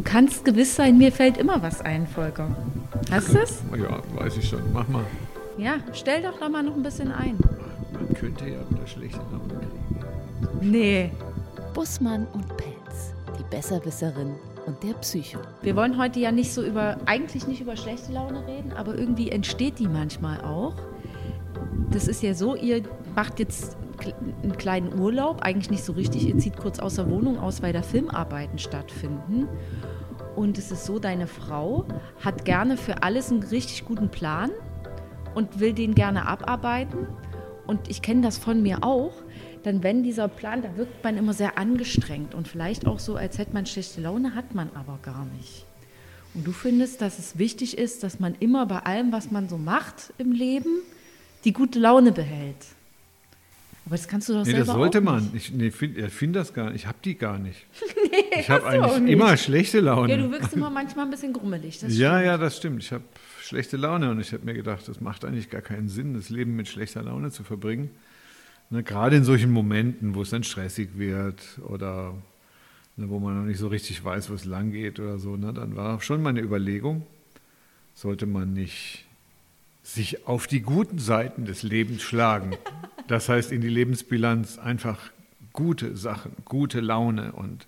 Du kannst gewiss sein, mir fällt immer was ein, Volker. Hast du es? Ja, weiß ich schon. Mach mal. Ja, stell doch da mal noch ein bisschen ein. Man könnte ja wieder schlechte Laune kriegen. Nee. Bussmann und Pelz, die Besserwisserin und der Psycho. Wir wollen heute ja nicht so über, eigentlich nicht über schlechte Laune reden, aber irgendwie entsteht die manchmal auch. Das ist ja so, ihr macht jetzt einen kleinen Urlaub, eigentlich nicht so richtig, ihr zieht kurz aus der Wohnung aus, weil da Filmarbeiten stattfinden. Und es ist so, deine Frau hat gerne für alles einen richtig guten Plan und will den gerne abarbeiten. Und ich kenne das von mir auch. Dann, wenn dieser Plan, da wirkt man immer sehr angestrengt und vielleicht auch so, als hätte man schlechte Laune, hat man aber gar nicht. Und du findest, dass es wichtig ist, dass man immer bei allem, was man so macht im Leben, die gute Laune behält. Aber das kannst du doch Nee, selber das sollte man. Nicht. Ich nee, finde find das gar nicht. Ich habe die gar nicht. nee, Ich habe eigentlich nicht. immer schlechte Laune. Ja, du wirkst immer manchmal ein bisschen grummelig. Das Ja, ja, das stimmt. Ich habe schlechte Laune und ich habe mir gedacht, das macht eigentlich gar keinen Sinn, das Leben mit schlechter Laune zu verbringen. Ne, gerade in solchen Momenten, wo es dann stressig wird oder ne, wo man noch nicht so richtig weiß, wo es lang geht oder so, ne, dann war schon meine Überlegung, sollte man nicht sich auf die guten Seiten des Lebens schlagen. Das heißt, in die Lebensbilanz einfach gute Sachen, gute Laune und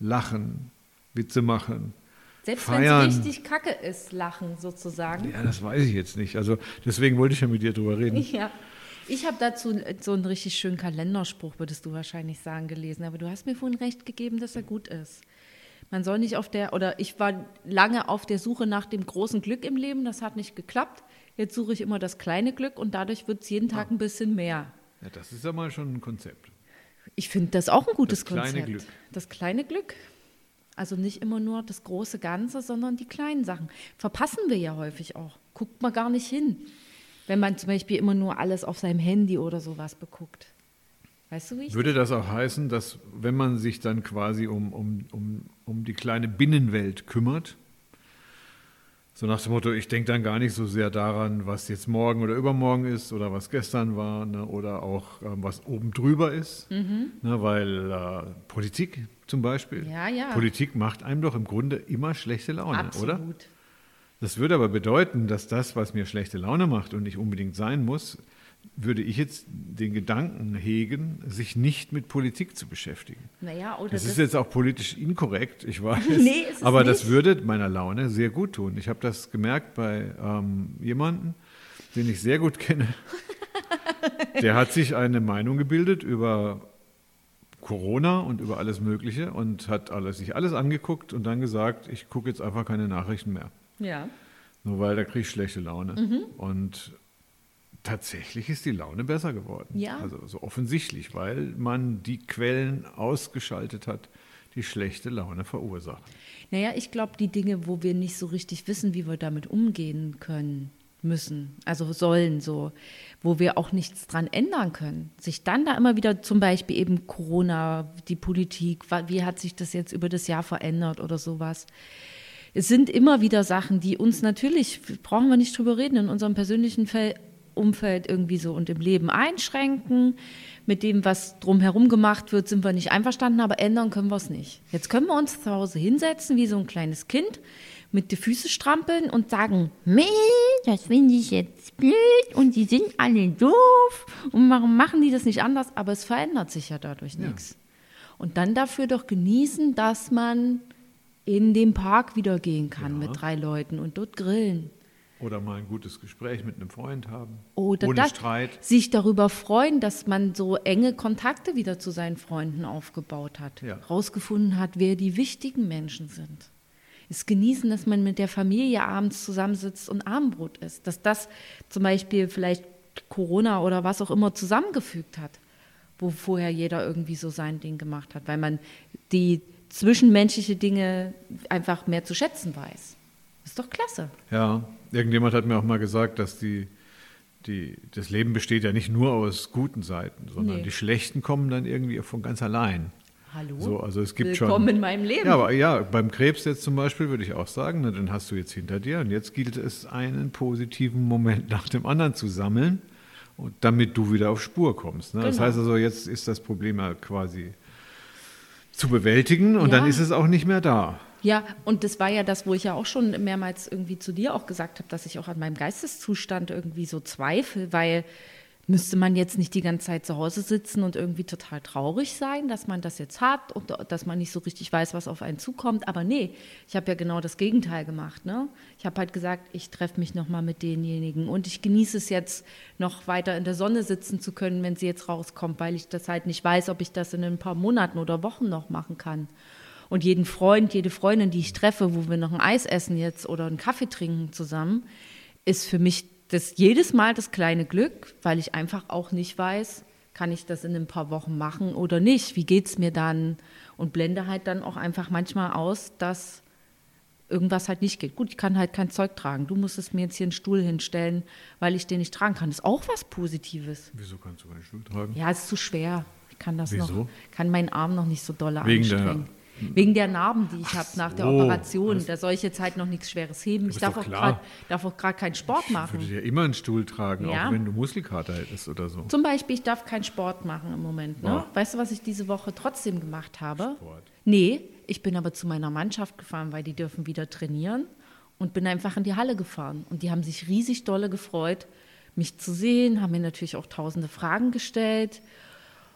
lachen, Witze machen, Selbst wenn es richtig kacke ist, lachen sozusagen. Ja, das weiß ich jetzt nicht. Also deswegen wollte ich ja mit dir drüber reden. Ja. Ich habe dazu so einen richtig schönen Kalenderspruch, würdest du wahrscheinlich sagen, gelesen. Aber du hast mir vorhin recht gegeben, dass er gut ist. Man soll nicht auf der, oder ich war lange auf der Suche nach dem großen Glück im Leben, das hat nicht geklappt. Jetzt suche ich immer das kleine Glück und dadurch wird es jeden Tag ein bisschen mehr. Ja, das ist ja mal schon ein Konzept. Ich finde das auch ein gutes Das kleine Konzept. Glück. Das kleine Glück. Also nicht immer nur das große Ganze, sondern die kleinen Sachen. Verpassen wir ja häufig auch. Guckt man gar nicht hin. Wenn man zum Beispiel immer nur alles auf seinem Handy oder sowas beguckt. Weißt du, wie ich Würde das auch heißen, dass wenn man sich dann quasi um, um, um, um die kleine Binnenwelt kümmert, so nach dem Motto, ich denke dann gar nicht so sehr daran, was jetzt morgen oder übermorgen ist oder was gestern war ne, oder auch ähm, was oben drüber ist, Mhm. ne, weil äh, Politik zum Beispiel, Ja, ja. Politik macht einem doch im Grunde immer schlechte Laune, Absolut. oder? Das würde aber bedeuten, dass das, was mir schlechte Laune macht und nicht unbedingt sein muss, würde ich jetzt den Gedanken hegen, sich nicht mit Politik zu beschäftigen. Naja, oder Das das, ist jetzt auch politisch inkorrekt, ich weiß. Nee, ist aber das nicht. würde meiner Laune sehr gut tun. Ich habe das gemerkt bei ähm, jemandem, den ich sehr gut kenne. Der hat sich eine Meinung gebildet über Corona und über alles Mögliche und hat alles, sich alles angeguckt und dann gesagt, ich gucke jetzt einfach keine Nachrichten mehr. ja. Nur weil da kriege ich schlechte Laune. Mhm. Und tatsächlich ist die Laune besser geworden. Ja. Also so offensichtlich, weil man die Quellen ausgeschaltet hat, die schlechte Laune verursachen. Naja, ich glaube, die Dinge, wo wir nicht so richtig wissen, wie wir damit umgehen können, müssen, also sollen so, wo wir auch nichts dran ändern können. Sich dann da immer wieder zum Beispiel eben Corona, die Politik, wie hat sich das jetzt über das Jahr verändert oder sowas. Es sind immer wieder Sachen, die uns natürlich, brauchen wir nicht drüber reden, in unserem persönlichen Fel Umfeld irgendwie so und im Leben einschränken. Mit dem, was drumherum gemacht wird, sind wir nicht einverstanden, aber ändern können wir es nicht. Jetzt können wir uns zu Hause hinsetzen wie so ein kleines Kind, mit die Füße strampeln und sagen, meh, das finde ich jetzt blöd und die sind alle doof und warum machen die das nicht anders? Aber es verändert sich ja dadurch nichts. Und dann dafür doch genießen, dass man in den Park wieder gehen kann Ja. mit drei Leuten und dort grillen. Oder mal ein gutes Gespräch mit einem Freund haben. Oder ohne das, Streit. sich darüber freuen, dass man so enge Kontakte wieder zu seinen Freunden aufgebaut hat. Ja. Rausgefunden hat, wer die wichtigen Menschen sind. Es genießen, dass man mit der Familie abends zusammensitzt und Abendbrot isst. Dass das zum Beispiel vielleicht Corona oder was auch immer zusammengefügt hat, wo vorher jeder irgendwie so sein Ding gemacht hat, weil man die zwischenmenschliche Dinge einfach mehr zu schätzen weiß. Ist doch klasse. Ja, irgendjemand hat mir auch mal gesagt, dass die, die, das Leben besteht ja nicht nur aus guten Seiten, sondern Nee. die schlechten kommen dann irgendwie von ganz allein. Hallo? So, also es gibt Willkommen schon. in meinem Leben. Ja, aber ja, beim Krebs jetzt zum Beispiel würde ich auch sagen, na, den hast du jetzt hinter dir und jetzt gilt es, einen positiven Moment nach dem anderen zu sammeln, und damit du wieder auf Spur kommst. Ne? Das Genau. heißt also, jetzt ist das Problem ja quasi zu bewältigen und Ja. dann ist es auch nicht mehr da. Ja, und das war ja das, wo ich ja auch schon mehrmals irgendwie zu dir auch gesagt habe, dass ich auch an meinem Geisteszustand irgendwie so zweifle, weil müsste man jetzt nicht die ganze Zeit zu Hause sitzen und irgendwie total traurig sein, dass man das jetzt hat und dass man nicht so richtig weiß, was auf einen zukommt. Aber nee, ich habe ja genau das Gegenteil gemacht. Ne? Ich habe halt gesagt, ich treffe mich nochmal mit denjenigen und ich genieße es jetzt noch weiter in der Sonne sitzen zu können, wenn sie jetzt rauskommt, weil ich das halt nicht weiß, ob ich das in ein paar Monaten oder Wochen noch machen kann. Und jeden Freund, jede Freundin, die ich treffe, wo wir noch ein Eis essen jetzt oder einen Kaffee trinken zusammen, ist für mich das jedes Mal das kleine Glück, weil ich einfach auch nicht weiß, kann ich das in ein paar Wochen machen oder nicht? Wie geht es mir dann? Und blende halt dann auch einfach manchmal aus, dass irgendwas halt nicht geht. Gut, ich kann halt kein Zeug tragen. Du musstest mir jetzt hier einen Stuhl hinstellen, weil ich den nicht tragen kann. Das ist auch was Positives. Wieso kannst du keinen Stuhl tragen? Ja, ist zu schwer. Ich kann das Wieso? noch, kann meinen Arm noch nicht so doll Wegen der- anstrengen. Wegen der Narben, die ich habe nach der so. Operation. Das- Da soll ich jetzt halt noch nichts Schweres heben. Ich darf auch grad- darf auch gerade keinen Sport Ich machen. würde ja immer einen Stuhl tragen, Ja. auch wenn du Muskelkater hättest oder so. Zum Beispiel, ich darf keinen Sport machen im Moment. Ne? Ja. Weißt du, was ich diese Woche trotzdem gemacht habe? Sport. Nee, ich bin aber zu meiner Mannschaft gefahren, weil die dürfen wieder trainieren und bin einfach in die Halle gefahren. Und die haben sich riesig dolle gefreut, mich zu sehen, haben mir natürlich auch tausende Fragen gestellt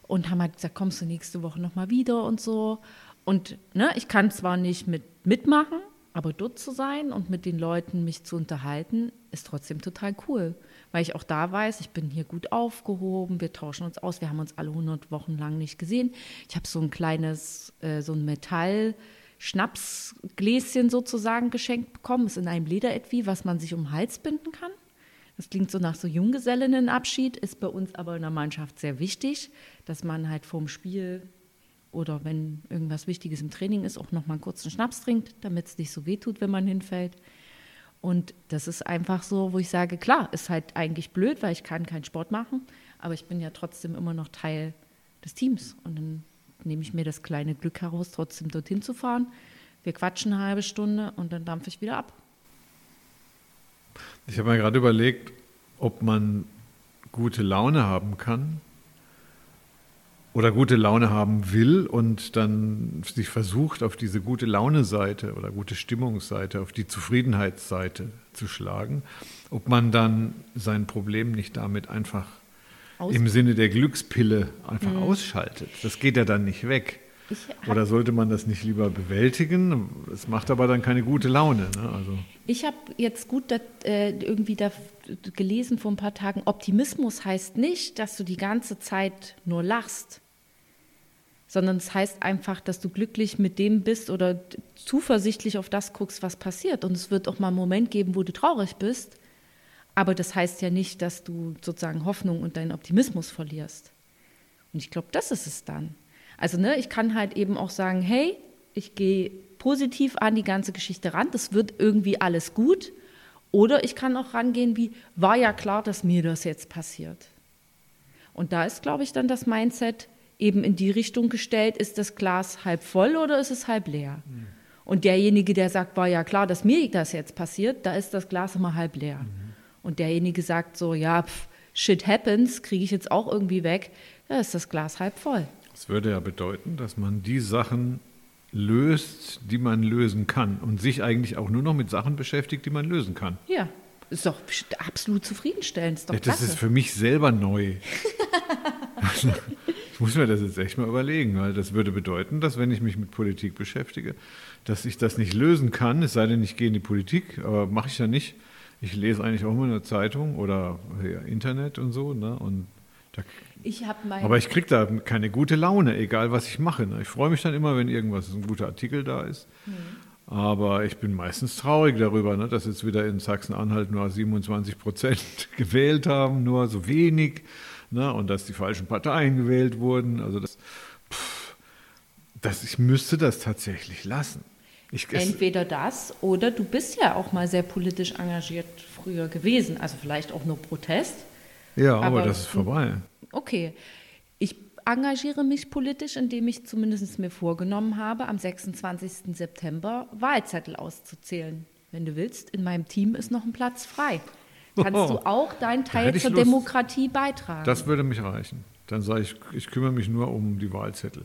und haben halt gesagt, kommst du nächste Woche nochmal wieder und so. Und ne, ich kann zwar nicht mit, mitmachen, aber dort zu sein und mit den Leuten mich zu unterhalten, ist trotzdem total cool. Weil ich auch da weiß, ich bin hier gut aufgehoben, wir tauschen uns aus, wir haben uns alle 100 Wochen lang nicht gesehen. Ich habe so ein kleines, äh, so ein Metall-Schnapsgläschen sozusagen geschenkt bekommen, ist in einem Lederetui, was man sich um den Hals binden kann. Das klingt so nach so Junggesellinnenabschied, ist bei uns aber in der Mannschaft sehr wichtig, dass man halt vorm Spiel oder wenn irgendwas Wichtiges im Training ist, auch noch mal einen kurzen Schnaps trinkt, damit es nicht so weh tut, wenn man hinfällt. Und das ist einfach so, wo ich sage, klar, ist halt eigentlich blöd, weil ich kann keinen Sport machen, aber ich bin ja trotzdem immer noch Teil des Teams. Und dann nehme ich mir das kleine Glück heraus, trotzdem dorthin zu fahren. Wir quatschen eine halbe Stunde und dann dampfe ich wieder ab. Ich habe mir gerade überlegt, ob man gute Laune haben kann oder gute Laune haben will und dann sich versucht, auf diese gute Laune-Seite oder gute Stimmungsseite, auf die Zufriedenheitsseite zu schlagen, ob man dann sein Problem nicht damit einfach Aus- im Sinne der Glückspille einfach ausschaltet. Das geht ja dann nicht weg. Oder sollte man das nicht lieber bewältigen? Es macht aber dann keine gute Laune. Ne? Also, Ich habe jetzt gut dat, äh, irgendwie da gelesen vor ein paar Tagen, Optimismus heißt nicht, dass du die ganze Zeit nur lachst, sondern es heißt einfach, dass du glücklich mit dem bist oder zuversichtlich auf das guckst, was passiert. Und es wird auch mal einen Moment geben, wo du traurig bist, aber das heißt ja nicht, dass du sozusagen Hoffnung und deinen Optimismus verlierst. Und ich glaube, das ist es dann. Also, ne, ich kann halt eben auch sagen, hey, ich gehe positiv an die ganze Geschichte ran, das wird irgendwie alles gut. Oder ich kann auch rangehen wie, war ja klar, dass mir das jetzt passiert. Und da ist, glaube ich, dann das Mindset eben in die Richtung gestellt, ist das Glas halb voll oder ist es halb leer? Und derjenige, der sagt, war ja klar, dass mir das jetzt passiert, da ist das Glas immer halb leer. Und derjenige sagt so, ja, pf, shit happens, kriege ich jetzt auch irgendwie weg, da ist das Glas halb voll. Das würde ja bedeuten, dass man die Sachen löst, die man lösen kann und sich eigentlich auch nur noch mit Sachen beschäftigt, die man lösen kann. Ja, ist doch absolut zufriedenstellend, ist doch Ja, das klasse. ist für mich selber neu. Ich muss mir das jetzt echt mal überlegen, weil das würde bedeuten, dass wenn ich mich mit Politik beschäftige, dass ich das nicht lösen kann, es sei denn, ich gehe in die Politik, aber mache ich ja nicht. Ich lese eigentlich auch immer eine Zeitung oder ja, Internet und so, ne? Und da ich Aber ich kriege da keine gute Laune, egal was ich mache. Ne? Ich freue mich dann immer, wenn irgendwas, ein guter Artikel da ist. Aber ich bin meistens traurig darüber, ne, dass jetzt wieder in Sachsen-Anhalt nur 27 Prozent gewählt haben, nur so wenig. Ne, und dass die falschen Parteien gewählt wurden. Also das, pff, das, ich müsste das tatsächlich lassen. Ich, Entweder das oder du bist ja auch mal sehr politisch engagiert früher gewesen. Also vielleicht auch nur Protest. ja, aber, aber- das ist vorbei. Okay. Ich engagiere mich politisch, indem ich zumindest mir vorgenommen habe, am 26. September Wahlzettel auszuzählen. Wenn du willst, in meinem Team ist noch ein Platz frei. Kannst du auch deinen Teil zur Lust. Demokratie beitragen? Das würde mich reichen. Dann sage ich, ich kümmere mich nur um die Wahlzettel.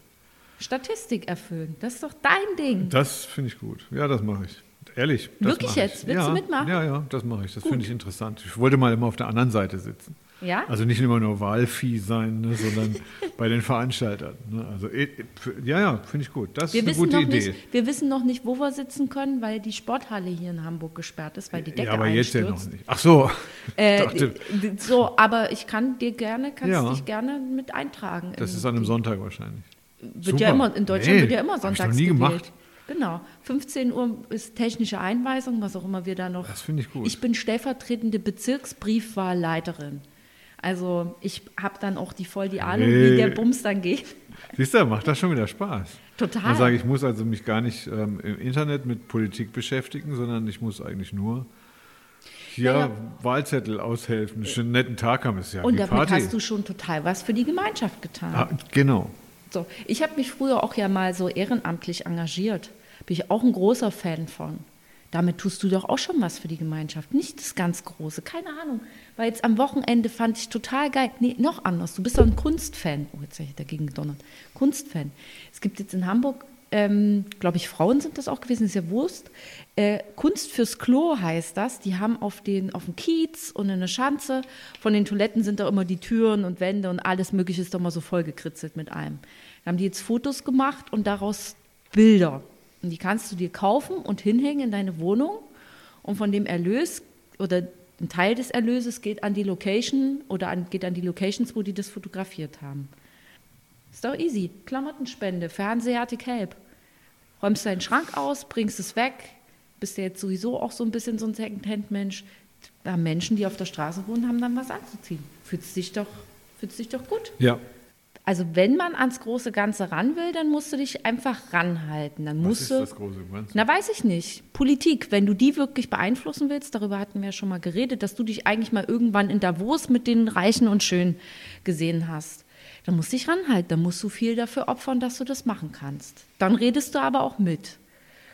Statistik erfüllen. Das ist doch dein Ding. Das finde ich gut. Ja, das mache ich. Ehrlich. Das Wirklich mache jetzt? Ich. Willst ja, du mitmachen? Ja, ja, das mache ich. Das finde ich interessant. Ich wollte mal immer auf der anderen Seite sitzen. Ja? Also nicht immer nur Wahlvieh sein, ne, sondern bei den Veranstaltern. Ne? Also für- ja, ja, finde ich gut. Das wir, ist eine wissen gute noch Idee. nicht, wir wissen noch nicht, wo wir sitzen können, weil die Sporthalle hier in Hamburg gesperrt ist, weil die Decke ja, aber jetzt ja noch einstürzt. nicht. Ach so. Äh, so, aber ich kann dir gerne, kannst Ja. dich gerne mit eintragen. das ist an einem Sonntag wahrscheinlich. Wird ja Super. immer, in Deutschland Nee, wird ja immer hab ich noch sonntags nie gewählt. gemacht. Genau. 15 Uhr ist technische Einweisung, was auch immer wir da noch. Das finde ich gut. Ich bin stellvertretende Bezirksbriefwahlleiterin. Also ich habe dann auch die voll die Ahnung, Hey. wie der Bums dann geht. Siehst du, macht das schon wieder Spaß. Total. Dann sage ich, muss also mich gar nicht ähm, im Internet mit Politik beschäftigen, sondern ich muss eigentlich nur hier Naja. Wahlzettel aushelfen, einen schönen netten Tag haben, ist ja Und damit Party. hast du schon total was für die Gemeinschaft getan. ah, genau. So, ich habe mich früher auch ja mal so ehrenamtlich engagiert. Bin ich auch ein großer Fan von. Damit tust du doch auch schon was für die Gemeinschaft. Nicht das ganz Große, keine Ahnung. Weil jetzt am Wochenende fand ich total geil. Nee, noch anders. Du bist doch ein Kunstfan. Oh, jetzt habe ich dagegen gedonnert. Kunstfan. Es gibt jetzt in Hamburg, ähm, glaube ich, Frauen sind das auch gewesen, ist ja Wurst. Äh, Kunst fürs Klo heißt das. Die haben auf, den, auf dem Kiez und in der Schanze, von den Toiletten sind da immer die Türen und Wände und alles Mögliche ist da immer so vollgekritzelt mit allem. Da haben die jetzt Fotos gemacht und daraus Bilder. Und die kannst du dir kaufen und hinhängen in deine Wohnung. Und von dem Erlös oder ein Teil des Erlöses geht an die Location oder an, geht an die Locations, wo die das fotografiert haben. Ist doch easy. Klamottenspende, Fernseher, Arctic Help. Räumst deinen Schrank aus, bringst es weg. Bist ja jetzt sowieso auch so ein bisschen so ein Secondhand-Mensch. Da Menschen, die auf der Straße wohnen, haben dann was anzuziehen. Fühlst dich doch, fühlst dich doch gut. Ja. Also wenn man ans große Ganze ran will, dann musst du dich einfach ranhalten. Dann Was musst ist du. das große Ganze? Na, weiß ich nicht. Politik, wenn du die wirklich beeinflussen willst, darüber hatten wir ja schon mal geredet, dass du dich eigentlich mal irgendwann in Davos mit den Reichen und Schönen gesehen hast. Dann musst du dich ranhalten, dann musst du viel dafür opfern, dass du das machen kannst. Dann redest du aber auch mit.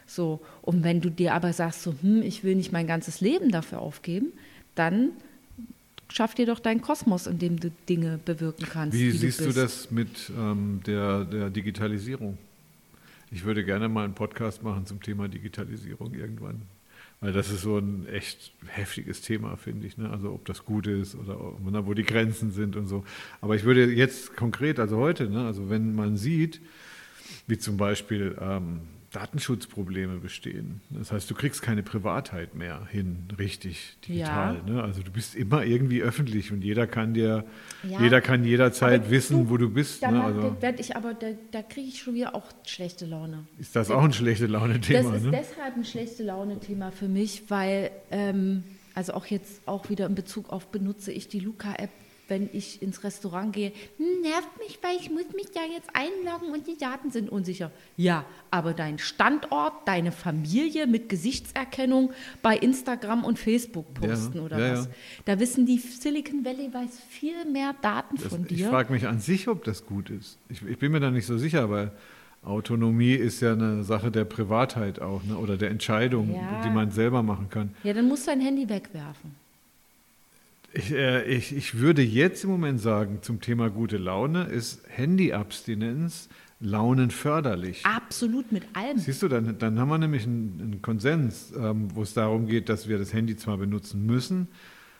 So, und wenn du dir aber sagst, so, hm, ich will nicht mein ganzes Leben dafür aufgeben, dann schaff dir doch deinen Kosmos, in dem du Dinge bewirken kannst. Wie siehst du bist. das mit ähm, der, der Digitalisierung? Ich würde gerne mal einen Podcast machen zum Thema Digitalisierung irgendwann. Weil das ist so ein echt heftiges Thema, finde ich. Ne? Also ob das gut ist oder ob- wo die Grenzen sind und so. Aber ich würde jetzt konkret, also heute, ne? also wenn man sieht, wie zum Beispiel ähm, Datenschutzprobleme bestehen. Das heißt, du kriegst keine Privatheit mehr hin, richtig digital. Ja. Ne? Also du bist immer irgendwie öffentlich und jeder kann dir, Ja. jeder kann jederzeit Aber wissen, du, wo du bist. Da Ne? Also werd ich aber, da, da kriege ich schon wieder auch schlechte Laune. ist das auch ein schlechte Laune-Thema. das ist Ne? deshalb ein schlechte Laune-Thema für mich, weil, ähm, also auch jetzt auch wieder in Bezug auf, benutze ich die Luca-App, wenn ich ins Restaurant gehe. Hm, nervt mich, weil ich muss mich ja jetzt einloggen und die Daten sind unsicher. Ja, aber dein Standort, deine Familie mit Gesichtserkennung bei Instagram und Facebook posten Ja, oder ja, was. ja. Da wissen die Silicon Valley weiß viel mehr Daten Das, von ich dir. frage mich an sich, ob das gut ist. Ich, ich bin mir da nicht so sicher, weil Autonomie ist ja eine Sache der Privatheit auch ne? oder der Entscheidung, die man selber machen kann. Ja, dann musst du dein Handy wegwerfen. Ich, äh, ich, ich würde jetzt im Moment sagen, zum Thema gute Laune ist Handyabstinenz launenförderlich. Absolut mit allem. Siehst du, dann, dann haben wir nämlich einen, einen Konsens, ähm, wo es darum geht, dass wir das Handy zwar benutzen müssen,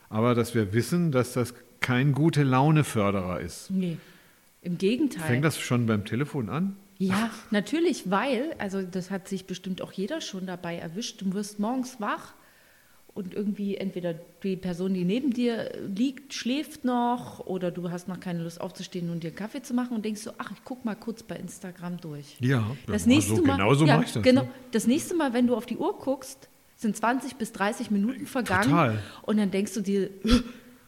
aber dass wir wissen, dass das kein gute Laune-Förderer ist. Nee, im Gegenteil. Fängt das schon beim Telefon an? Ja, natürlich, weil, also das hat sich bestimmt auch jeder schon dabei erwischt. Du wirst morgens wach und irgendwie entweder die Person, die neben dir liegt, schläft noch oder du hast noch keine Lust aufzustehen und dir einen Kaffee zu machen und denkst so, ach, ich guck mal kurz bei Instagram durch. Ja, Das ja, nächste so, Mal, genau so ja, mache ich das. Genau, Ne? das nächste Mal, wenn du auf die Uhr guckst, sind 20 bis 30 Minuten vergangen Total. und dann denkst du dir,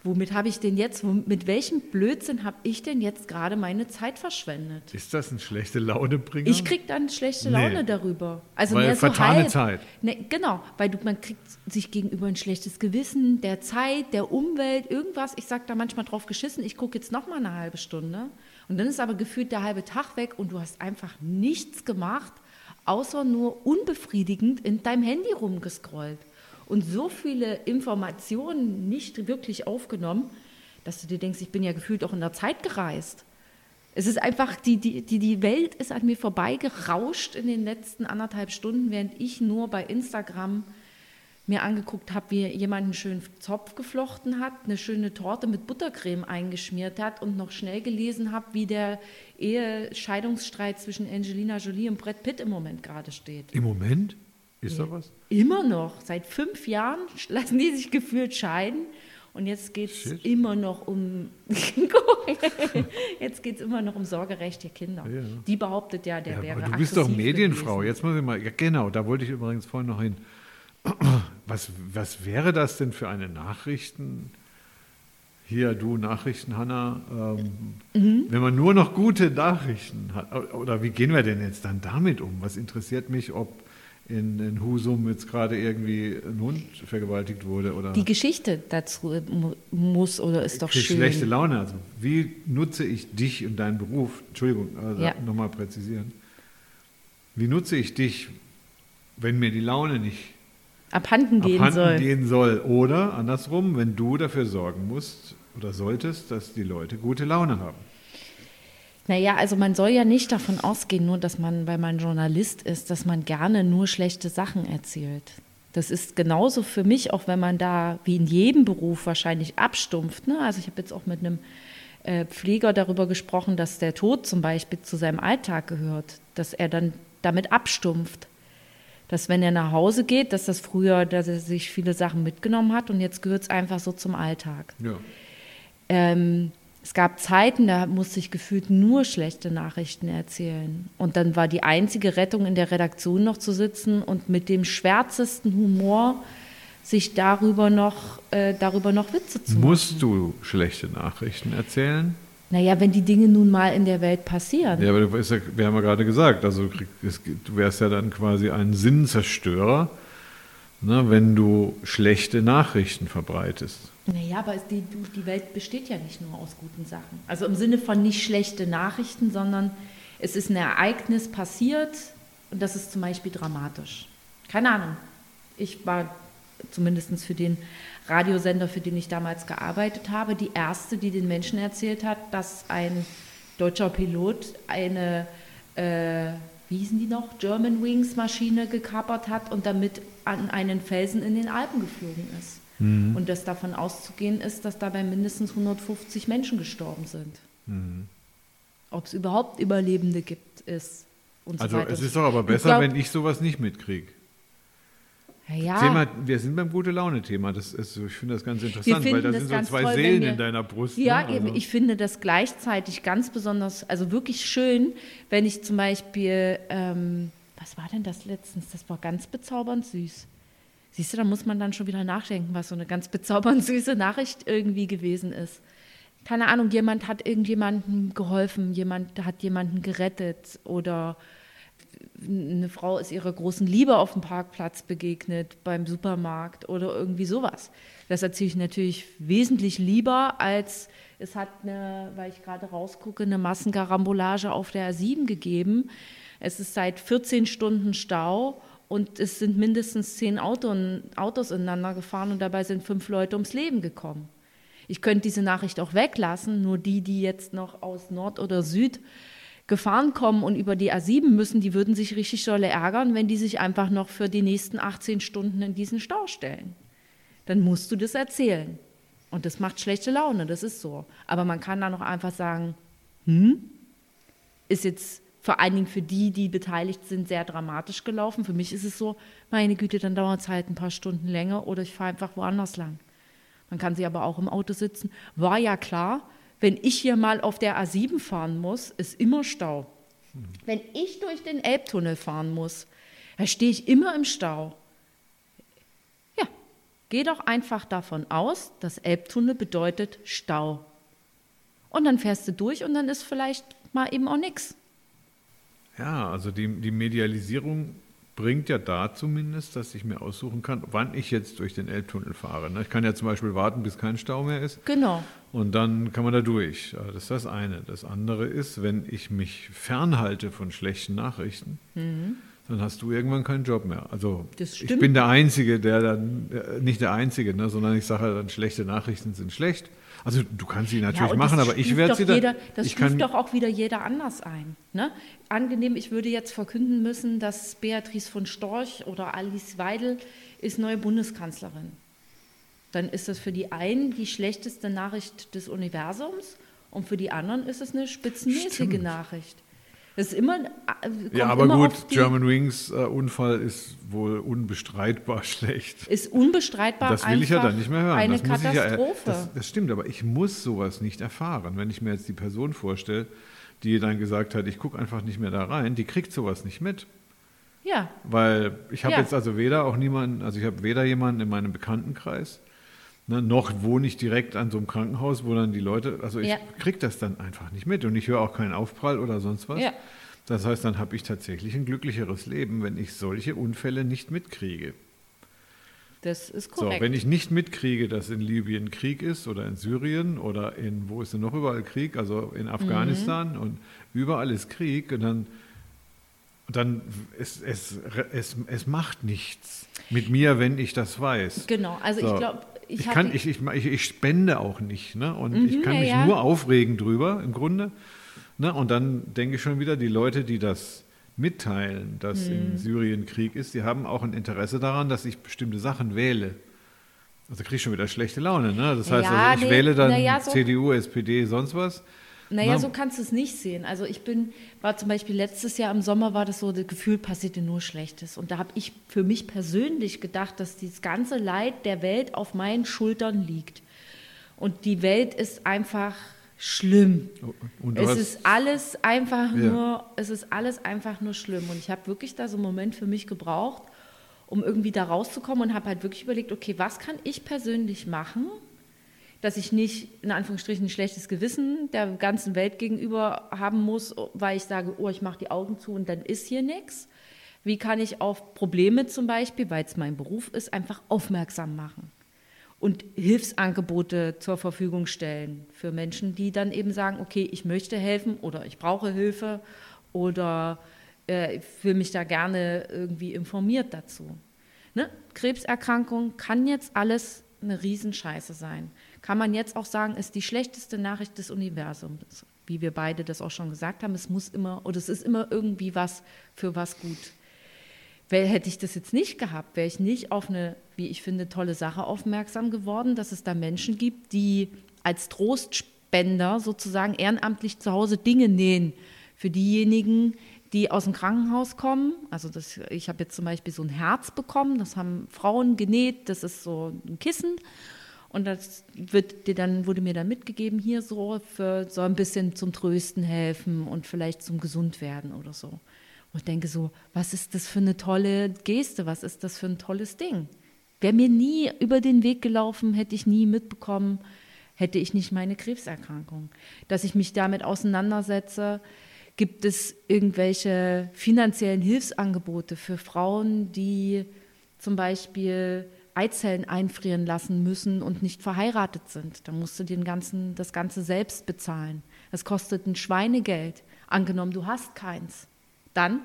womit habe ich denn jetzt, mit welchem Blödsinn habe ich denn jetzt gerade meine Zeit verschwendet? Ist das ein schlechte Launebringer? Ich krieg dann schlechte Nee. Laune darüber. Also Weil mehr so vertane halb. Zeit. Ne, genau, weil du, man kriegt sich gegenüber ein schlechtes Gewissen, der Zeit, der Umwelt, irgendwas. Ich sag da manchmal drauf geschissen, ich gucke jetzt noch mal eine halbe Stunde. Und dann ist aber gefühlt der halbe Tag weg und du hast einfach nichts gemacht, außer nur unbefriedigend in deinem Handy rumgescrollt. Und so viele Informationen nicht wirklich aufgenommen, dass du dir denkst, ich bin ja gefühlt auch in der Zeit gereist. Es ist einfach, die, die, die, die Welt ist an mir vorbeigerauscht in den letzten anderthalb Stunden, während ich nur bei Instagram mir angeguckt habe, wie jemand einen schönen Zopf geflochten hat, eine schöne Torte mit Buttercreme eingeschmiert hat und noch schnell gelesen habe, wie der Ehescheidungsstreit zwischen Angelina Jolie und Brad Pitt im Moment gerade steht. Im Moment? Ist da was? Immer noch. Seit fünf Jahren lassen die sich gefühlt scheiden. Und jetzt geht es immer noch um jetzt geht es immer noch um Sorgerecht der Kinder. Ja. Die behauptet ja, der Ja, wäre aber du bist doch Medienfrau. gewesen. Jetzt muss ich mal, ja, genau, da wollte ich übrigens vorhin noch hin. Was, was wäre das denn für eine Nachrichten? Hier, du Nachrichten, Hanna. Ähm, Mhm. Wenn man nur noch gute Nachrichten hat, oder wie gehen wir denn jetzt dann damit um? Was interessiert mich, ob in, in Husum jetzt gerade irgendwie ein Hund vergewaltigt wurde oder Die Geschichte dazu mu- muss oder ist doch schön. schlechte Laune? Also, wie nutze ich dich und deinen Beruf? Entschuldigung, also Ja. nochmal präzisieren. Wie nutze ich dich, wenn mir die Laune nicht Abhanden gehen abhanden soll. gehen soll? Oder andersrum, wenn du dafür sorgen musst oder solltest, dass die Leute gute Laune haben. Naja, also man soll ja nicht davon ausgehen, nur dass man, weil man Journalist ist, dass man gerne nur schlechte Sachen erzählt. Das ist genauso für mich, auch wenn man da wie in jedem Beruf wahrscheinlich abstumpft. Ne? Also ich habe jetzt auch mit einem äh, Pfleger darüber gesprochen, dass der Tod zum Beispiel zu seinem Alltag gehört, dass er dann damit abstumpft. Dass wenn er nach Hause geht, dass das früher, dass er sich viele Sachen mitgenommen hat und jetzt gehört es einfach so zum Alltag. Ja. Ähm, es gab Zeiten, da musste ich gefühlt nur schlechte Nachrichten erzählen. Und dann war die einzige Rettung in der Redaktion noch zu sitzen und mit dem schwärzesten Humor sich darüber noch, äh, darüber noch Witze zu machen. Musst du schlechte Nachrichten erzählen? Naja, wenn die Dinge nun mal in der Welt passieren. Ja, aber du ja, wir haben ja gerade gesagt, also du wärst ja dann quasi ein Sinnzerstörer, ne, wenn du schlechte Nachrichten verbreitest. Naja, aber die, die Welt besteht ja nicht nur aus guten Sachen. Also im Sinne von nicht schlechte Nachrichten, sondern es ist ein Ereignis passiert und das ist zum Beispiel dramatisch. Keine Ahnung. Ich war zumindest für den Radiosender, für den ich damals gearbeitet habe, die erste, die den Menschen erzählt hat, dass ein deutscher Pilot eine, äh, wie hießen die noch, German Wings Maschine gekapert hat und damit an einen Felsen in den Alpen geflogen ist. Und dass davon auszugehen ist, dass dabei mindestens 150 Menschen gestorben sind. Ob es überhaupt Überlebende gibt, ist. Und Also so weiter. es ist doch aber Ich besser, glaub- wenn ich sowas nicht mitkriege. Ja, Thema, wir sind beim gute Laune-Thema. Das ist, so- ich finde das ganz interessant, weil da sind so zwei toll, Seelen wir- in deiner Brust. Ja, ne? eben. Also- Ich finde das gleichzeitig ganz besonders, also wirklich schön, wenn ich zum Beispiel, ähm, was war denn das letztens? Das war ganz bezaubernd süß. Siehst du, da muss man dann schon wieder nachdenken, was so eine ganz bezaubernd süße Nachricht irgendwie gewesen ist. Keine Ahnung, jemand hat irgendjemandem geholfen, jemand hat jemanden gerettet oder eine Frau ist ihrer großen Liebe auf dem Parkplatz begegnet, beim Supermarkt oder irgendwie sowas. Das erzähle ich natürlich wesentlich lieber, als es hat eine, weil ich gerade rausgucke, eine Massengarambolage auf der A7 gegeben. Es ist seit 14 Stunden Stau und es sind mindestens zehn Autos, Autos ineinander gefahren und dabei sind fünf Leute ums Leben gekommen. Ich könnte diese Nachricht auch weglassen, nur die, die jetzt noch aus Nord oder Süd gefahren kommen und über die A7 müssen, die würden sich richtig dolle ärgern, wenn die sich einfach noch für die nächsten 18 Stunden in diesen Stau stellen. Dann musst du das erzählen. Und das macht schlechte Laune, das ist so. Aber man kann dann auch einfach sagen, hm, ist jetzt vor allen Dingen für die, die beteiligt sind, sehr dramatisch gelaufen. Für mich ist es so, meine Güte, dann dauert es halt ein paar Stunden länger oder ich fahre einfach woanders lang. Man kann sie aber auch im Auto sitzen. War ja klar, wenn ich hier mal auf der A7 fahren muss, ist immer Stau. Wenn ich durch den Elbtunnel fahren muss, da stehe ich immer im Stau. Ja, geh doch einfach davon aus, dass Elbtunnel bedeutet Stau. Und dann fährst du durch und dann ist vielleicht mal eben auch nichts. Ja, also die, die Medialisierung bringt ja da zumindest, dass ich mir aussuchen kann, wann ich jetzt durch den Elbtunnel fahre. ne? Ich kann ja zum Beispiel warten, bis kein Stau mehr ist. Genau. Und dann kann man da durch. Das ist das eine. Das andere ist, wenn ich mich fernhalte von schlechten Nachrichten, dann hast du irgendwann keinen Job mehr. Also ich bin der Einzige, der dann, äh, nicht der Einzige, ne, sondern ich sage dann, schlechte Nachrichten sind schlecht. Also du kannst sie natürlich und machen, aber ich werde sie dann, jeder, Das ich stuft doch auch wieder jeder anders ein. Ne? Angenehm, ich würde jetzt verkünden müssen, dass Beatrice von Storch oder Alice Weidel ist neue Bundeskanzlerin. Dann ist das für die einen die schlechteste Nachricht des Universums und für die anderen ist es eine spitzenmäßige Stimmt. Nachricht. Das ist immer, äh, ja, aber immer gut, German Wings äh, Unfall ist wohl unbestreitbar schlecht. ist unbestreitbar Das will ich ja dann nicht mehr hören. eine das muss ich ja, Katastrophe. das, das stimmt, aber ich muss sowas nicht erfahren. Wenn ich mir jetzt die Person vorstelle, die dann gesagt hat, ich gucke einfach nicht mehr da rein, die kriegt sowas nicht mit. ja, Weil ich habe Ja. jetzt also weder auch niemanden, also ich habe weder jemanden in meinem Bekanntenkreis, ne, noch wohne ich direkt an so einem Krankenhaus, wo dann die Leute, also ich Ja. kriege das dann einfach nicht mit und ich höre auch keinen Aufprall oder sonst was. Ja. Das heißt, dann habe ich tatsächlich ein glücklicheres Leben, wenn ich solche Unfälle nicht mitkriege. das ist So, korrekt. wenn ich nicht mitkriege, dass in Libyen Krieg ist oder in Syrien oder in, wo ist denn noch überall Krieg, also in Afghanistan Mhm. und überall ist Krieg und dann, dann es, es, es, es macht nichts mit mir, wenn ich das weiß. genau, also So. ich glaube, ich, Ich, kann, ich, ich, ich, ich spende auch nicht. Ne? Und ich Mhm, kann ja, mich ja. nur aufregen drüber, im Grunde. Ne? Und dann denke ich schon wieder, die Leute, die das mitteilen, dass Mhm. in Syrien Krieg ist, die haben auch ein Interesse daran, dass ich bestimmte Sachen wähle. Also kriege ich schon wieder schlechte Laune. Ne? Das heißt, Ja, also ich nee, wähle dann ja, so- CDU, SPD, sonst was. Naja, Na? so kannst du es nicht sehen. Also ich bin, war zum Beispiel letztes Jahr im Sommer war das so, das Gefühl passierte nur Schlechtes. Und da habe ich für mich persönlich gedacht, dass dieses ganze Leid der Welt auf meinen Schultern liegt. Und die Welt ist einfach schlimm. Du Es hast- ist alles einfach Ja. nur, es ist alles einfach nur schlimm. Und ich habe wirklich da so einen Moment für mich gebraucht, um irgendwie da rauszukommen und habe halt wirklich überlegt, okay, was kann ich persönlich machen, dass ich nicht in Anführungsstrichen ein schlechtes Gewissen der ganzen Welt gegenüber haben muss, weil ich sage, oh, ich mache die Augen zu und dann ist hier nichts. Wie kann ich auf Probleme zum Beispiel, weil es mein Beruf ist, einfach aufmerksam machen und Hilfsangebote zur Verfügung stellen für Menschen, die dann eben sagen, okay, ich möchte helfen oder ich brauche Hilfe oder äh, ich will mich da gerne irgendwie informiert dazu. Ne? Krebserkrankung kann jetzt alles eine Riesenscheiße sein. Kann man jetzt auch sagen, ist die schlechteste Nachricht des Universums. Wie wir beide das auch schon gesagt haben, es muss immer oder es ist immer irgendwie was für was gut. Weil hätte ich das jetzt nicht gehabt, wäre ich nicht auf eine, wie ich finde, tolle Sache aufmerksam geworden, dass es da Menschen gibt, die als Trostspender sozusagen ehrenamtlich zu Hause Dinge nähen für diejenigen, die aus dem Krankenhaus kommen. Also das, ich habe jetzt zum Beispiel so ein Herz bekommen, das haben Frauen genäht, das ist so ein Kissen. Und das wird dir dann, wurde mir dann mitgegeben, hier so, für, soll ein bisschen zum Trösten helfen und vielleicht zum Gesundwerden oder so. Und ich denke so, was ist das für eine tolle Geste, was ist das für ein tolles Ding? Wäre mir nie über den Weg gelaufen, hätte ich nie mitbekommen, hätte ich nicht meine Krebserkrankung. Dass ich mich damit auseinandersetze, gibt es irgendwelche finanziellen Hilfsangebote für Frauen, die zum Beispiel Eizellen einfrieren lassen müssen und nicht verheiratet sind. Da musst du den ganzen, das Ganze selbst bezahlen. Das kostet ein Schweinegeld. Angenommen, du hast keins. Dann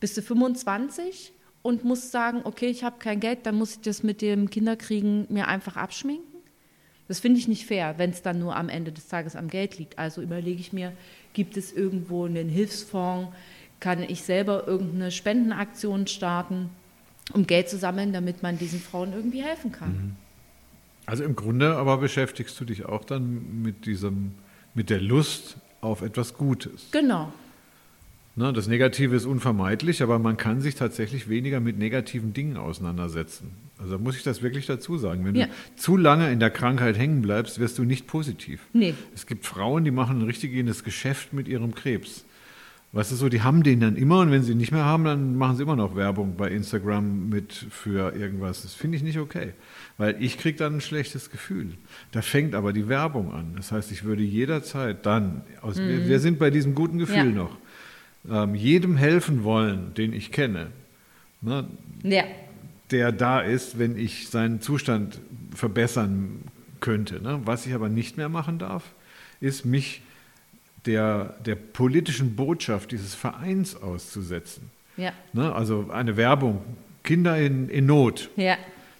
bist du 25 und musst sagen, okay, ich habe kein Geld, dann muss ich das mit dem Kinderkriegen mir einfach abschminken. Das finde ich nicht fair, wenn es dann nur am Ende des Tages am Geld liegt. Also überlege ich mir, gibt es irgendwo einen Hilfsfonds? Kann ich selber irgendeine Spendenaktion starten, um Geld zu sammeln, damit man diesen Frauen irgendwie helfen kann? Also im Grunde aber beschäftigst du dich auch dann mit diesem, mit der Lust auf etwas Gutes. Genau. Ne, das Negative ist unvermeidlich, aber man kann sich tatsächlich weniger mit negativen Dingen auseinandersetzen. Also da muss ich das wirklich dazu sagen. Wenn Ja. du zu lange in der Krankheit hängen bleibst, wirst du nicht positiv. Nee. Es gibt Frauen, die machen ein richtiges Geschäft mit ihrem Krebs. Weißt du so, die haben den dann immer und wenn sie ihn nicht mehr haben, dann machen sie immer noch Werbung bei Instagram mit für irgendwas. Das finde ich nicht okay, weil ich kriege dann ein schlechtes Gefühl. Da fängt aber die Werbung an. Das heißt, ich würde jederzeit dann, aus, wir, wir sind bei diesem guten Gefühl Mhm. Ja. noch, ähm, jedem helfen wollen, den ich kenne, ne, Ja. der da ist, wenn ich seinen Zustand verbessern könnte. Ne? Was ich aber nicht mehr machen darf, ist mich der, der politischen Botschaft dieses Vereins auszusetzen. Ja. Ne? Also eine Werbung, Kinder in, in Not. Ja.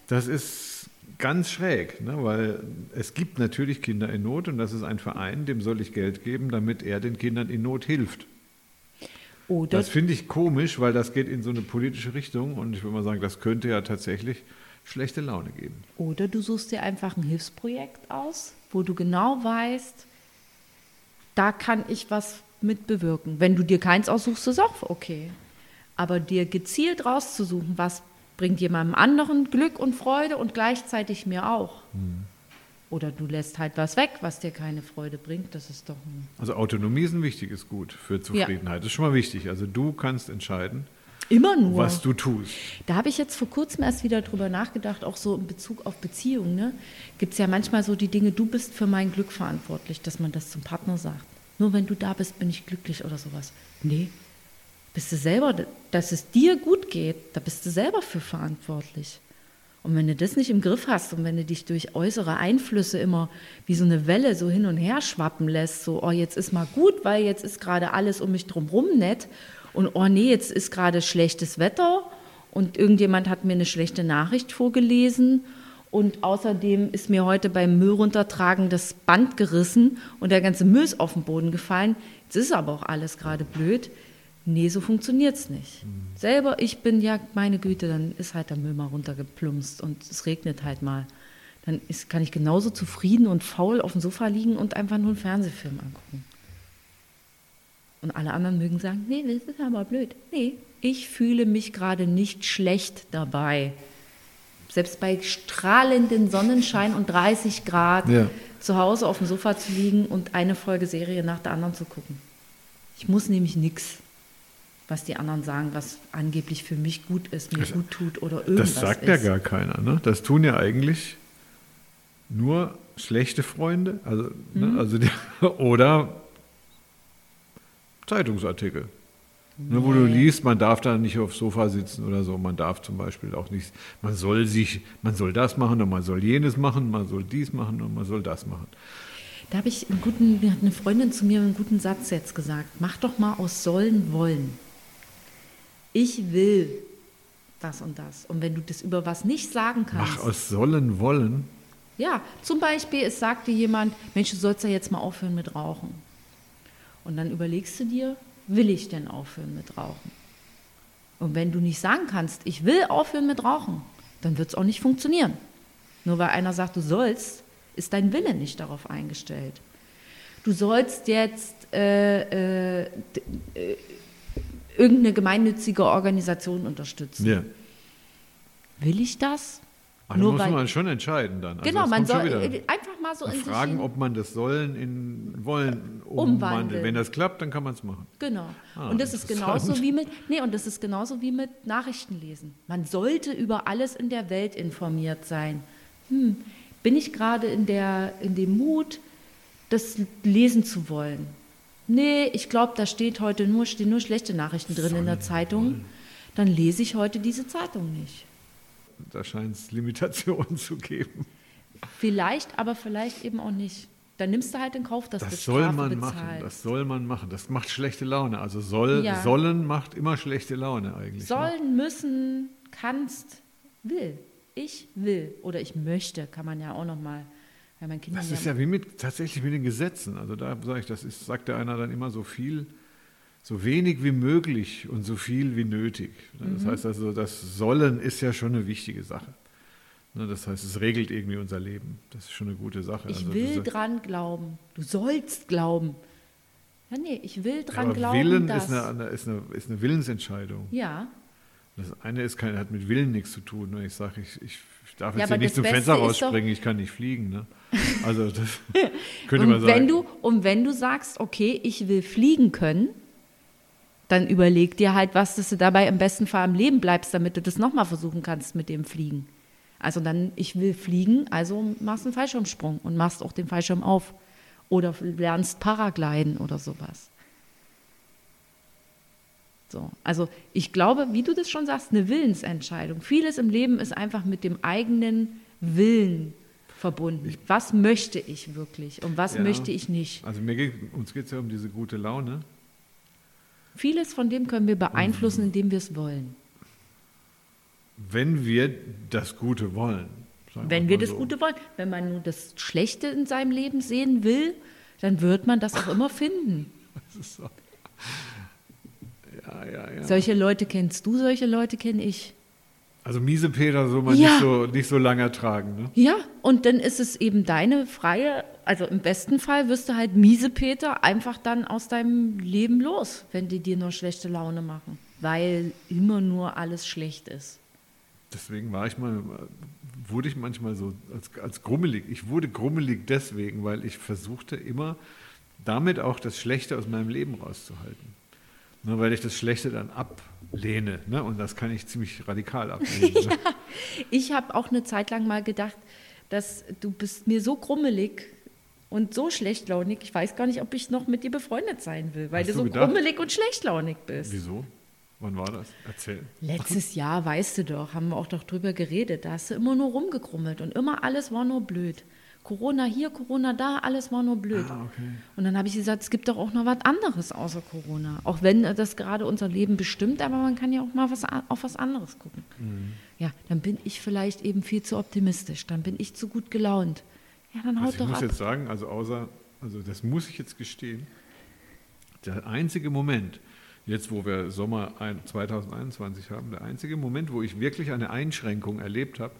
Das ist ganz schräg, ne? weil es gibt natürlich Kinder in Not und das ist ein Verein, dem soll ich Geld geben, damit er den Kindern in Not hilft. Oder Das finde ich komisch, weil das geht in so eine politische Richtung und ich würde mal sagen, das könnte ja tatsächlich schlechte Laune geben. Oder du suchst dir einfach ein Hilfsprojekt aus, wo du genau weißt, da kann ich was mit bewirken. Wenn du dir keins aussuchst, ist auch okay. Aber dir gezielt rauszusuchen, was bringt jemandem anderen Glück und Freude und gleichzeitig mir auch. Oder du lässt halt was weg, was dir keine Freude bringt. Das ist doch ein Also Autonomie ist ein wichtiges Gut für Zufriedenheit. Das ist schon mal wichtig. Also du kannst entscheiden, immer nur. was du tust. Da habe ich jetzt vor kurzem erst wieder drüber nachgedacht, auch so in Bezug auf Beziehungen. Ne? Gibt es ja manchmal so die Dinge, du bist für mein Glück verantwortlich, dass man das zum Partner sagt. Nur wenn du da bist, bin ich glücklich oder sowas. Nee, bist du selber, dass es dir gut geht, da bist du selber für verantwortlich. Und wenn du das nicht im Griff hast und wenn du dich durch äußere Einflüsse immer wie so eine Welle so hin und her schwappen lässt, so, oh, jetzt ist mal gut, weil jetzt ist gerade alles um mich drumherum nett und oh nee, jetzt ist gerade schlechtes Wetter und irgendjemand hat mir eine schlechte Nachricht vorgelesen und außerdem ist mir heute beim Müll runtertragen das Band gerissen und der ganze Müll ist auf den Boden gefallen. Jetzt ist aber auch alles gerade blöd. Nee, so funktioniert's nicht. Selber, ich bin ja, meine Güte, dann ist halt der Müll mal runtergeplumpst und es regnet halt mal. Dann ist, kann ich genauso zufrieden und faul auf dem Sofa liegen und einfach nur einen Fernsehfilm angucken. Und alle anderen mögen sagen, nee, das ist aber blöd. Nee, ich fühle mich gerade nicht schlecht dabei. Selbst bei strahlenden Sonnenschein und 30 Grad Ja. zu Hause auf dem Sofa zu liegen und eine Folge Serie nach der anderen zu gucken. Ich muss nämlich nichts, was die anderen sagen, was angeblich für mich gut ist, mir gut tut oder irgendwas Das sagt ist. ja gar keiner. Ne? Das tun ja eigentlich nur schlechte Freunde. Also, Mhm. ne? also die, oder Zeitungsartikel. Ne, wo du liest, man darf da nicht aufs Sofa sitzen oder so. Man darf zum Beispiel auch nicht, man soll sich, man soll das machen und man soll jenes machen, man soll dies machen und man soll das machen. Da habe ich einen guten, mir hat eine Freundin zu mir einen guten Satz jetzt gesagt. Mach doch mal aus sollen wollen. Ich will das und das. Und wenn du das über was nicht sagen kannst. Mach aus sollen wollen. Ja, zum Beispiel, es sagte jemand, Mensch, du sollst ja jetzt mal aufhören mit Rauchen. Und dann überlegst du dir, will ich denn aufhören mit Rauchen? Und wenn du nicht sagen kannst, ich will aufhören mit Rauchen, dann wird es auch nicht funktionieren. Nur weil einer sagt, du sollst, ist dein Wille nicht darauf eingestellt. Du sollst jetzt äh, äh, äh, irgendeine gemeinnützige Organisation unterstützen. Ja. Will ich das? Also Nur muss weil- man schon entscheiden dann. Also Genau, man soll äh, einfach mal so in fragen, ob man das Sollen in Wollen Umwandeln. umwandelt. Wenn das klappt, dann kann man es machen. Genau. Ah, und das ist genauso wie mit nee, und das ist genauso wie mit Nachrichten lesen. Man sollte über alles in der Welt informiert sein. Hm, bin ich gerade in der in dem Mut, das lesen zu wollen? Nee, ich glaube, da steht heute nur stehen nur schlechte Nachrichten drin in der Zeitung. Dann lese ich heute diese Zeitung nicht. Da scheint es Limitationen zu geben. Vielleicht, aber vielleicht eben auch nicht. Dann nimmst du halt in Kauf, dass du Das soll Strafe man bezahlst. machen. Das soll man machen. Das macht schlechte Laune. Also soll, Ja. sollen macht immer schlechte Laune eigentlich. ne? Sollen, müssen, kannst, will. Ich will oder ich möchte, kann man ja auch noch mal, weil mein Kind Das ist ja wie mit tatsächlich mit den Gesetzen. Also da sage ich, das ist, sagt der einer dann immer so viel, so wenig wie möglich und so viel wie nötig. Das Mhm. heißt also, das Sollen ist ja schon eine wichtige Sache. Ne, Das heißt, es regelt irgendwie unser Leben. Das ist schon eine gute Sache. Ich Also will dran glauben. Du sollst glauben. Ja, nee, ich will dran aber glauben, Willen dass. ist eine, ist, eine, ist eine Willensentscheidung. ja, Das eine ist kein, hat mit Willen nichts zu tun. Ne? Ich sage, ich, ich darf Ja, jetzt aber hier nicht zum Beste Fenster rausspringen, ich kann nicht fliegen. Ne? Also das könnte man und sagen. wenn, du, und wenn du sagst, okay, ich will fliegen können, dann überleg dir halt, was dass du dabei im besten Fall am Leben bleibst, damit du das nochmal versuchen kannst mit dem Fliegen. Also dann, ich will fliegen, also machst einen Fallschirmsprung und machst auch den Fallschirm auf. Oder lernst Paragliden oder sowas. So, also ich glaube, wie du das schon sagst, eine Willensentscheidung. Vieles im Leben ist einfach mit dem eigenen Willen verbunden. Was möchte ich wirklich und was Ja. möchte ich nicht? Also mir geht, uns geht es ja um diese gute Laune. Vieles von dem können wir beeinflussen, indem wir es wollen. Wenn wir das Gute wollen. Wenn wir das so. Gute wollen. Wenn man nur das Schlechte in seinem Leben sehen will, dann wird man das auch immer finden. Das so. Ja, ja, ja. Solche Leute kennst du, solche Leute kenne ich. Also miese Peter soll man nicht, so, nicht so lange ertragen. Ne? Ja, und dann ist es eben deine freie, also im besten Fall wirst du halt miese Peter einfach dann aus deinem Leben los, wenn die dir nur schlechte Laune machen, weil immer nur alles schlecht ist. Deswegen war ich mal, wurde ich manchmal so als, als grummelig. Ich wurde grummelig deswegen, weil ich versuchte immer damit auch das Schlechte aus meinem Leben rauszuhalten. Ne, weil ich das Schlechte dann ablehne. Ne? Und das kann ich ziemlich radikal ablehnen. Ne? Ich habe auch eine Zeit lang mal gedacht, dass du bist mir so grummelig und so schlechtlaunig, ich weiß gar nicht, ob ich noch mit dir befreundet sein will, weil Hast du du so gedacht? grummelig und schlechtlaunig bist. Wieso? Wann war das? Erzähl. Letztes Jahr, weißt du doch, haben wir auch doch drüber geredet, da hast du immer nur rumgekrummelt und immer alles war nur blöd. Corona hier, Corona da, alles war nur blöd. Ah, okay. Und dann habe ich gesagt, es gibt doch auch noch was anderes außer Corona. Auch wenn das gerade unser Leben bestimmt, aber man kann ja auch mal was, auf was anderes gucken. Mhm. Ja, dann bin ich vielleicht eben viel zu optimistisch, dann bin ich zu gut gelaunt. Ja, dann haut Also ich doch muss ab. jetzt sagen, also außer, also das muss ich jetzt gestehen, der einzige Moment, jetzt wo wir Sommer ein- 2021 haben, der einzige Moment, wo ich wirklich eine Einschränkung erlebt habe,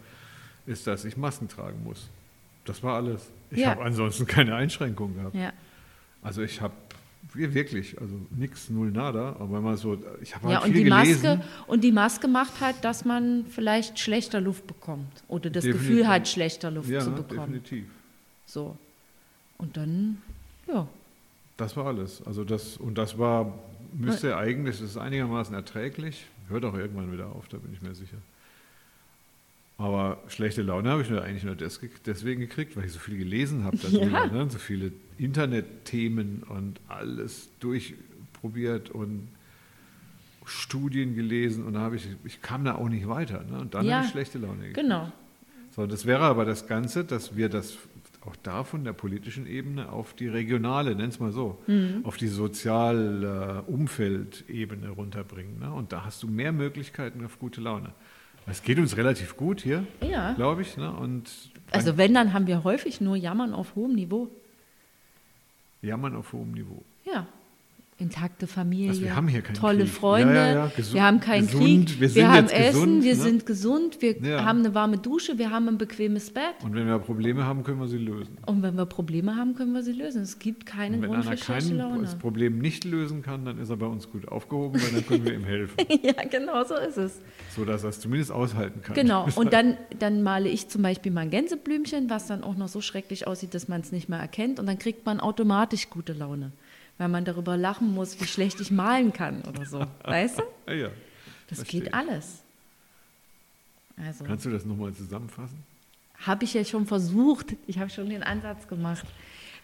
ist, dass ich Masken tragen muss. Das war alles. Ich Ja. habe ansonsten keine Einschränkung gehabt. Ja. Also ich habe wirklich, also nichts, null, nada, aber wenn man so, ich habe Ja, halt und viel die, gelesen. Maske, und die Maske macht halt, dass man vielleicht schlechter Luft bekommt. Oder das Definitiv. Gefühl hat, schlechter Luft ja, zu bekommen. definitiv. So. Und dann, ja. Das war alles. Also das, und das war, müsste eigentlich, das ist einigermaßen erträglich. Hört auch irgendwann wieder auf, da bin ich mir sicher. Aber schlechte Laune habe ich nur eigentlich nur des, deswegen gekriegt, weil ich so viel gelesen habe darüber, Ja. ne? so viele Internetthemen und alles durchprobiert und Studien gelesen und da habe ich, ich kam da auch nicht weiter. Ne? Und dann Ja, habe ich schlechte Laune gekriegt. Genau. So, das wäre aber das Ganze, dass wir das auch da von der politischen Ebene auf die regionale, nenn es mal so, Mhm. auf die Sozial-Umfeldebene runterbringen. Ne? Und da hast du mehr Möglichkeiten auf gute Laune. Es geht uns relativ gut hier, Ja. glaube ich. Ne? Und Also wenn, dann haben wir häufig nur Jammern auf hohem Niveau. jammern auf hohem Niveau. Intakte Familie, Also wir haben hier tolle Krieg. Freunde, Ja, ja, ja. Wir haben keinen gesund, Krieg, wir sind haben Essen, gesund, wir ne? sind gesund, wir haben eine warme Dusche, wir haben ein bequemes Bett. Und wenn wir Probleme haben, können wir sie lösen. Und wenn wir Probleme haben, können wir sie lösen. Es gibt keinen Und wenn Grund einer für kein Laune. das Problem nicht lösen kann, dann ist er bei uns gut aufgehoben, weil dann können wir ihm helfen, ja, genau so ist es. sodass er es zumindest aushalten kann. Genau. Und dann, dann male ich zum Beispiel mal ein Gänseblümchen, was dann auch noch so schrecklich aussieht, dass man es nicht mehr erkennt. Und dann kriegt man automatisch gute Laune, weil man darüber lachen muss, wie schlecht ich malen kann oder so. Weißt du? Ja. Das Verstehe geht alles. Also Kannst du das nochmal zusammenfassen? habe ich ja schon versucht. Ich habe schon den Ansatz gemacht.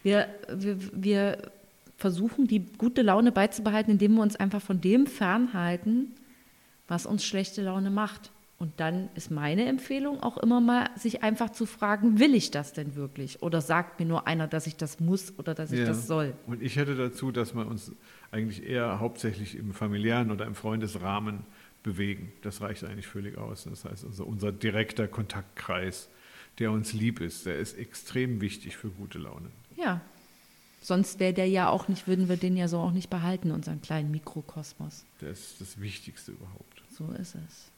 Wir, wir, wir versuchen, die gute Laune beizubehalten, indem wir uns einfach von dem fernhalten, was uns schlechte Laune macht. Und dann ist meine Empfehlung auch immer mal, sich einfach zu fragen, will ich das denn wirklich? Oder sagt mir nur einer, dass ich das muss oder dass ich Ja. das soll? Und ich hätte dazu, dass wir uns eigentlich eher hauptsächlich im familiären oder im Freundesrahmen bewegen. Das reicht eigentlich völlig aus. Das heißt also unser direkter Kontaktkreis, der uns lieb ist, der ist extrem wichtig für gute Laune. Ja. Sonst wäre der ja auch nicht, würden wir den ja so auch nicht behalten, unseren kleinen Mikrokosmos. Der ist das Wichtigste überhaupt. So ist es.